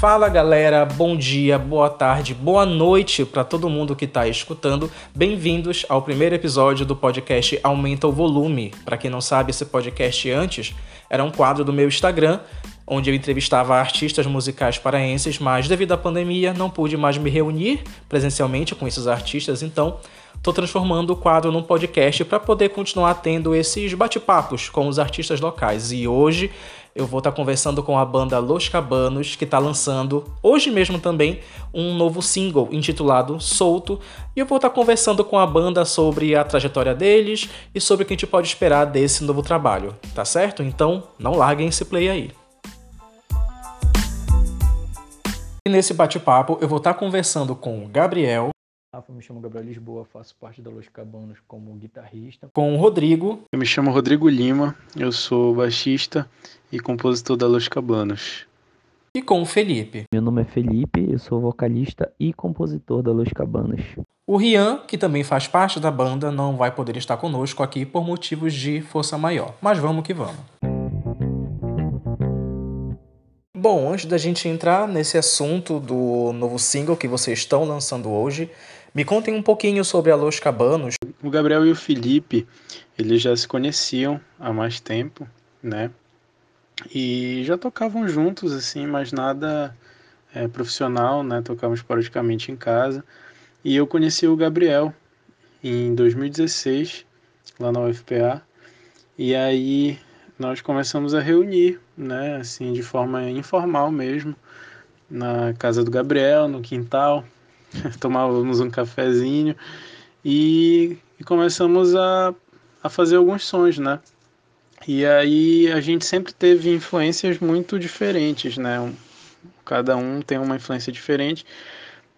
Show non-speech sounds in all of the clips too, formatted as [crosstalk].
Fala galera, bom dia, boa tarde, boa noite para todo mundo que está escutando. Bem-vindos ao primeiro episódio do podcast Aumenta o Volume. Para quem não sabe, esse podcast antes era um quadro do meu Instagram, onde eu entrevistava artistas musicais paraenses, mas devido à pandemia não pude mais me reunir presencialmente com esses artistas, então estou transformando o quadro num podcast para poder continuar tendo esses bate-papos com os artistas locais. E hoje eu vou estar tá conversando com a banda Los Cabanos, que está lançando hoje mesmo também um novo single intitulado Solto. E eu vou estar tá conversando com a banda sobre a trajetória deles e sobre o que a gente pode esperar desse novo trabalho, tá certo? Então não larguem esse play aí. E nesse bate-papo eu vou estar tá conversando com o Gabriel, Rafa, me chamo Gabriel Lisboa, faço parte da Los Cabanos como guitarrista. Com o Rodrigo. Eu me chamo Rodrigo Lima, eu sou baixista e compositor da Los Cabanos. E com o Felipe. Meu nome é Felipe, eu sou vocalista e compositor da Los Cabanos. O Rian, que também faz parte da banda, não vai poder estar conosco aqui por motivos de força maior. Mas vamos que vamos. Bom, antes da gente entrar nesse assunto do novo single que vocês estão lançando hoje, me contem um pouquinho sobre a Los Cabanos. O Gabriel e o Felipe, eles já se conheciam há mais tempo, né? E já tocavam juntos, assim, mas nada é, profissional, né? Tocávamos praticamente em casa. E eu conheci o Gabriel em 2016, lá na UFPA. E aí nós começamos a reunir, né? Assim, de forma informal mesmo, na casa do Gabriel, no quintal, [laughs] tomávamos um cafezinho e, e começamos a, a fazer alguns sons, né? E aí a gente sempre teve influências muito diferentes, né? Cada um tem uma influência diferente,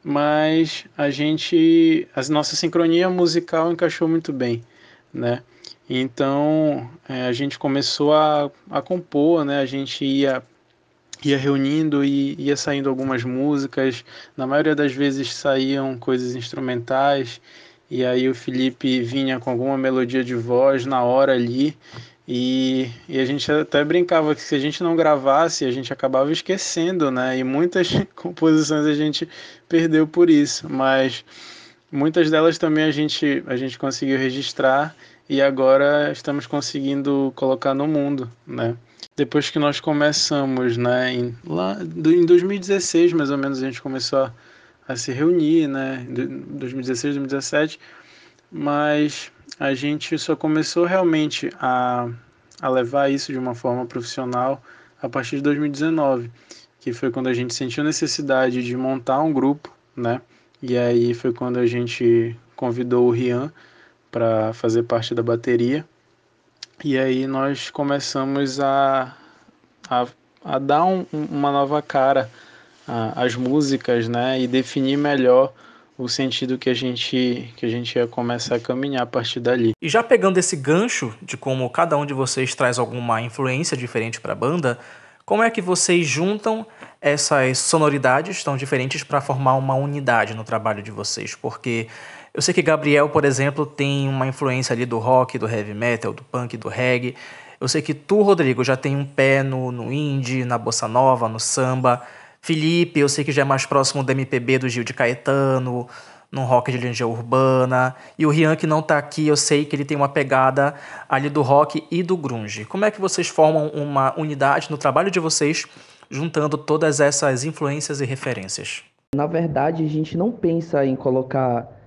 mas a gente, a nossa sincronia musical encaixou muito bem, né? Então é, a gente começou a, a compor, né? A gente ia ia reunindo e ia saindo algumas músicas. Na maioria das vezes saíam coisas instrumentais e aí o Felipe vinha com alguma melodia de voz na hora ali. E, e a gente até brincava que se a gente não gravasse, a gente acabava esquecendo, né? E muitas [laughs] composições a gente perdeu por isso, mas muitas delas também a gente, a gente conseguiu registrar e agora estamos conseguindo colocar no mundo, né? depois que nós começamos, né, em, lá em 2016 mais ou menos a gente começou a, a se reunir, né, 2016, 2017, mas a gente só começou realmente a, a levar isso de uma forma profissional a partir de 2019, que foi quando a gente sentiu necessidade de montar um grupo, né, e aí foi quando a gente convidou o Rian para fazer parte da bateria e aí nós começamos a, a, a dar um, uma nova cara às músicas, né? E definir melhor o sentido que a gente que a gente ia começar a caminhar a partir dali. E já pegando esse gancho de como cada um de vocês traz alguma influência diferente para a banda, como é que vocês juntam essas sonoridades tão diferentes para formar uma unidade no trabalho de vocês? Porque eu sei que Gabriel, por exemplo, tem uma influência ali do rock, do heavy metal, do punk, do reggae. Eu sei que tu, Rodrigo, já tem um pé no, no indie, na bossa nova, no samba. Felipe, eu sei que já é mais próximo do MPB do Gil de Caetano, no rock de linha urbana. E o Rian, que não está aqui, eu sei que ele tem uma pegada ali do rock e do grunge. Como é que vocês formam uma unidade no trabalho de vocês, juntando todas essas influências e referências? Na verdade, a gente não pensa em colocar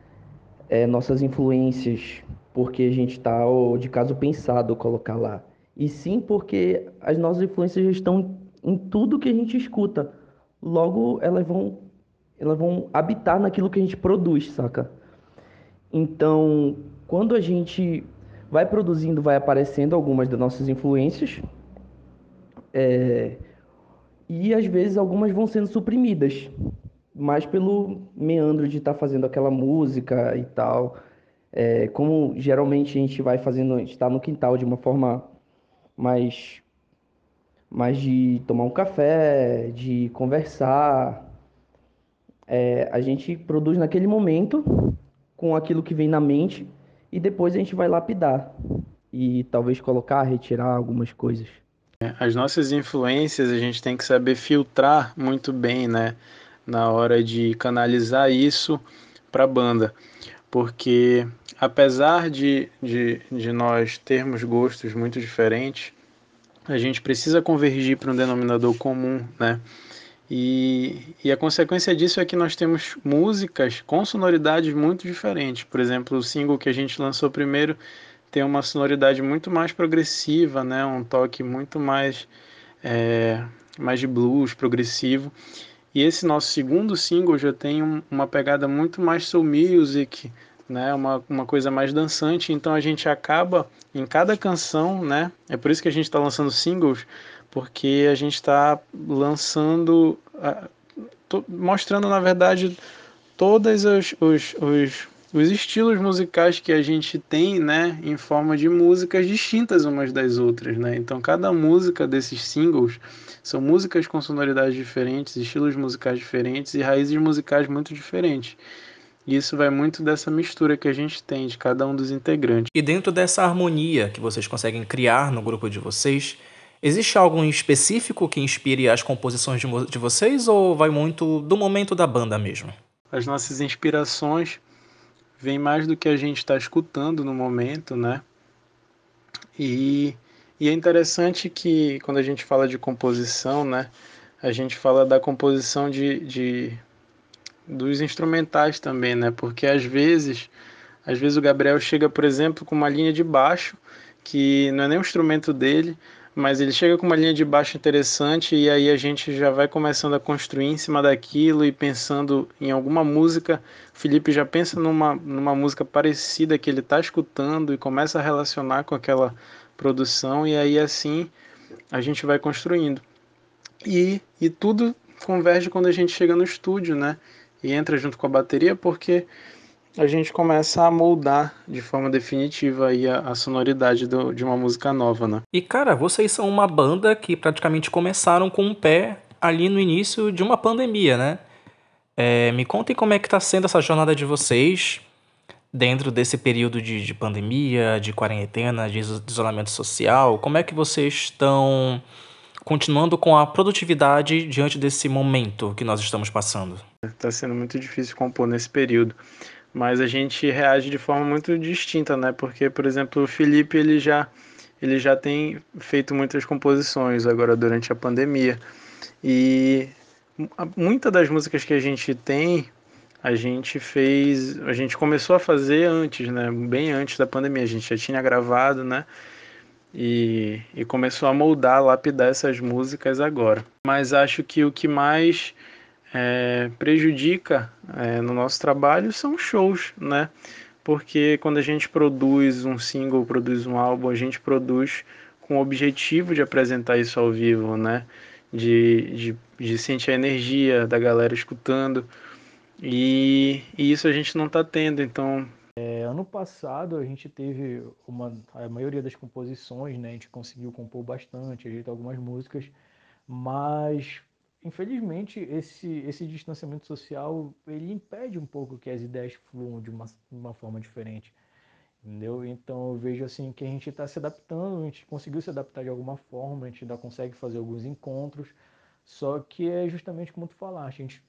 é, nossas influências porque a gente está de caso pensado colocar lá. E sim porque as nossas influências estão em tudo que a gente escuta. Logo, elas vão, elas vão habitar naquilo que a gente produz, saca? Então, quando a gente vai produzindo, vai aparecendo algumas das nossas influências. É, e às vezes algumas vão sendo suprimidas mais pelo meandro de estar tá fazendo aquela música e tal. É, como geralmente a gente vai fazendo, está no quintal de uma forma mais, mais de tomar um café, de conversar. É, a gente produz naquele momento com aquilo que vem na mente e depois a gente vai lapidar e talvez colocar, retirar algumas coisas. As nossas influências a gente tem que saber filtrar muito bem, né? Na hora de canalizar isso para a banda. Porque apesar de, de, de nós termos gostos muito diferentes, a gente precisa convergir para um denominador comum, né? E, e a consequência disso é que nós temos músicas com sonoridades muito diferentes. Por exemplo, o single que a gente lançou primeiro tem uma sonoridade muito mais progressiva, né? Um toque muito mais é, mais de blues, progressivo. E esse nosso segundo single já tem um, uma pegada muito mais soul music, né? Uma, uma coisa mais dançante. Então a gente acaba em cada canção, né? É por isso que a gente está lançando singles, porque a gente está lançando, mostrando na verdade todos os, os, os, os, estilos musicais que a gente tem, né? Em forma de músicas distintas umas das outras, né? Então cada música desses singles são músicas com sonoridades diferentes, estilos musicais diferentes e raízes musicais muito diferentes. E isso vai muito dessa mistura que a gente tem de cada um dos integrantes. E dentro dessa harmonia que vocês conseguem criar no grupo de vocês, existe algo específico que inspire as composições de, de vocês ou vai muito do momento da banda mesmo? As nossas inspirações vêm mais do que a gente está escutando no momento, né? E, e é interessante que quando a gente fala de composição, né? A gente fala da composição de, de dos instrumentais também, né? Porque às vezes, às vezes o Gabriel chega, por exemplo, com uma linha de baixo que não é nem o instrumento dele, mas ele chega com uma linha de baixo interessante e aí a gente já vai começando a construir em cima daquilo e pensando em alguma música. O Felipe já pensa numa, numa música parecida que ele está escutando e começa a relacionar com aquela produção e aí assim a gente vai construindo. E, e tudo converge quando a gente chega no estúdio, né? e entra junto com a bateria porque a gente começa a moldar de forma definitiva aí a, a sonoridade do, de uma música nova, né? E cara, vocês são uma banda que praticamente começaram com um pé ali no início de uma pandemia, né? É, me contem como é que está sendo essa jornada de vocês dentro desse período de, de pandemia, de quarentena, de isolamento social. Como é que vocês estão continuando com a produtividade diante desse momento que nós estamos passando? Está sendo muito difícil compor nesse período, mas a gente reage de forma muito distinta, né? Porque, por exemplo, o Felipe ele já ele já tem feito muitas composições agora durante a pandemia e muitas das músicas que a gente tem a gente fez, a gente começou a fazer antes, né? Bem antes da pandemia, a gente já tinha gravado, né? e, e começou a moldar, lapidar essas músicas agora. Mas acho que o que mais é, prejudica é, no nosso trabalho são shows, né? Porque quando a gente produz um single, produz um álbum, a gente produz com o objetivo de apresentar isso ao vivo, né? De, de, de sentir a energia da galera escutando. E, e isso a gente não está tendo, então é, ano passado a gente teve uma, a maioria das composições, né? A gente conseguiu compor bastante, ajeitar algumas músicas, mas infelizmente esse, esse distanciamento social ele impede um pouco que as ideias fluam de uma, uma forma diferente, entendeu? Então eu vejo assim que a gente está se adaptando, a gente conseguiu se adaptar de alguma forma, a gente ainda consegue fazer alguns encontros, só que é justamente como tu falaste, a gente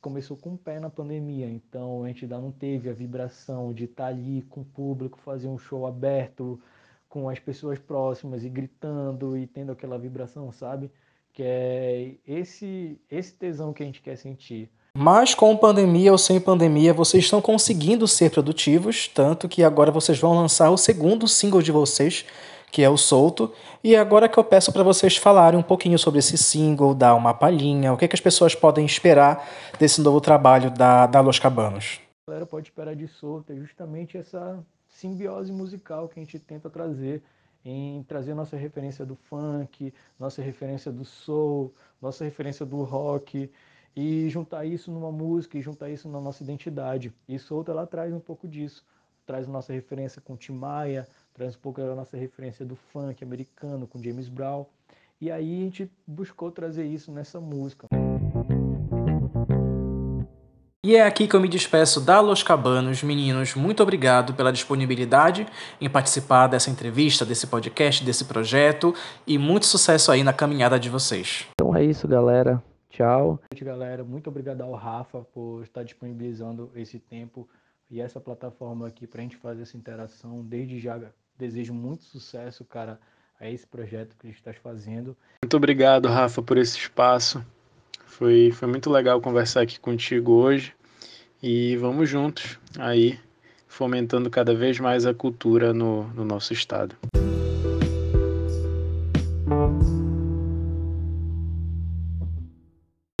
começou com o pé na pandemia, então a gente ainda não teve a vibração de estar tá ali com o público, fazer um show aberto com as pessoas próximas e gritando e tendo aquela vibração, sabe? Que é esse esse tesão que a gente quer sentir. Mas com pandemia ou sem pandemia, vocês estão conseguindo ser produtivos, tanto que agora vocês vão lançar o segundo single de vocês, que é o Solto. E agora que eu peço para vocês falarem um pouquinho sobre esse single, dar uma palhinha, o que, que as pessoas podem esperar desse novo trabalho da, da Los Cabanos. A galera pode esperar de Solto é justamente essa simbiose musical que a gente tenta trazer em trazer nossa referência do funk, nossa referência do soul, nossa referência do rock e juntar isso numa música e juntar isso na nossa identidade. E Solto ela traz um pouco disso, traz nossa referência com Tim Maia, traz um pouco da nossa referência do funk americano com James Brown. E aí a gente buscou trazer isso nessa música. E é aqui que eu me despeço da Los Cabanos. Meninos, muito obrigado pela disponibilidade em participar dessa entrevista, desse podcast, desse projeto e muito sucesso aí na caminhada de vocês. Então é isso, galera. Tchau. Galera, muito obrigado ao Rafa por estar disponibilizando esse tempo e essa plataforma aqui para a gente fazer essa interação. Desde já desejo muito sucesso, cara, a esse projeto que a gente está fazendo. Muito obrigado, Rafa, por esse espaço. Foi, foi muito legal conversar aqui contigo hoje e vamos juntos aí fomentando cada vez mais a cultura no, no nosso estado.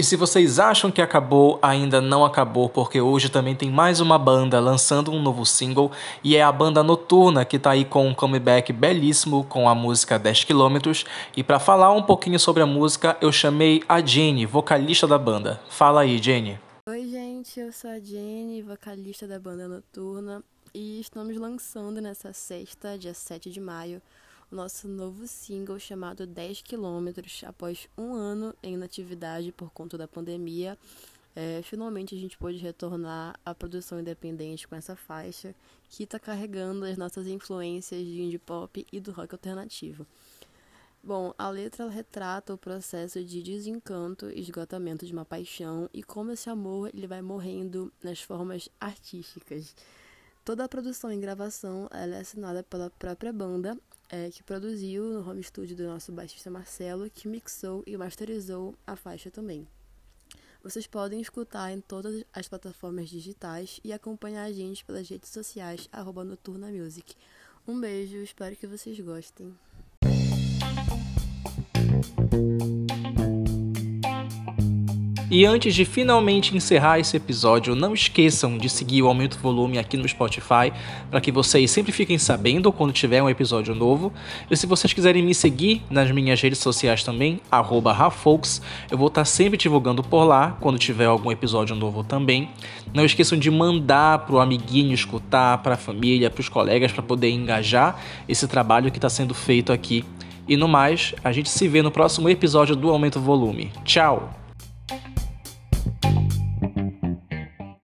Se vocês acham que acabou, ainda não acabou, porque hoje também tem mais uma banda lançando um novo single e é a banda Noturna que tá aí com um comeback belíssimo com a música 10 km. E para falar um pouquinho sobre a música, eu chamei a Jenny, vocalista da banda. Fala aí, Jenny. Oi, gente, eu sou a Jenny, vocalista da banda Noturna, e estamos lançando nessa sexta, dia 7 de maio, o nosso novo single chamado 10 Quilômetros. Após um ano em inatividade por conta da pandemia, é, finalmente a gente pôde retornar à produção independente com essa faixa que está carregando as nossas influências de indie pop e do rock alternativo. Bom, a letra retrata o processo de desencanto e esgotamento de uma paixão e como esse amor ele vai morrendo nas formas artísticas. Toda a produção e gravação é assinada pela própria banda é, que produziu no home studio do nosso baixista Marcelo, que mixou e masterizou a faixa também. Vocês podem escutar em todas as plataformas digitais e acompanhar a gente pelas redes sociais, arroba Noturna Music. Um beijo, espero que vocês gostem. E antes de finalmente encerrar esse episódio, não esqueçam de seguir o Aumento Volume aqui no Spotify, para que vocês sempre fiquem sabendo quando tiver um episódio novo. E se vocês quiserem me seguir nas minhas redes sociais também, @rafolks, eu vou estar sempre divulgando por lá quando tiver algum episódio novo também. Não esqueçam de mandar pro amiguinho escutar, para a família, para os colegas, para poder engajar esse trabalho que está sendo feito aqui. E no mais, a gente se vê no próximo episódio do Aumento Volume. Tchau!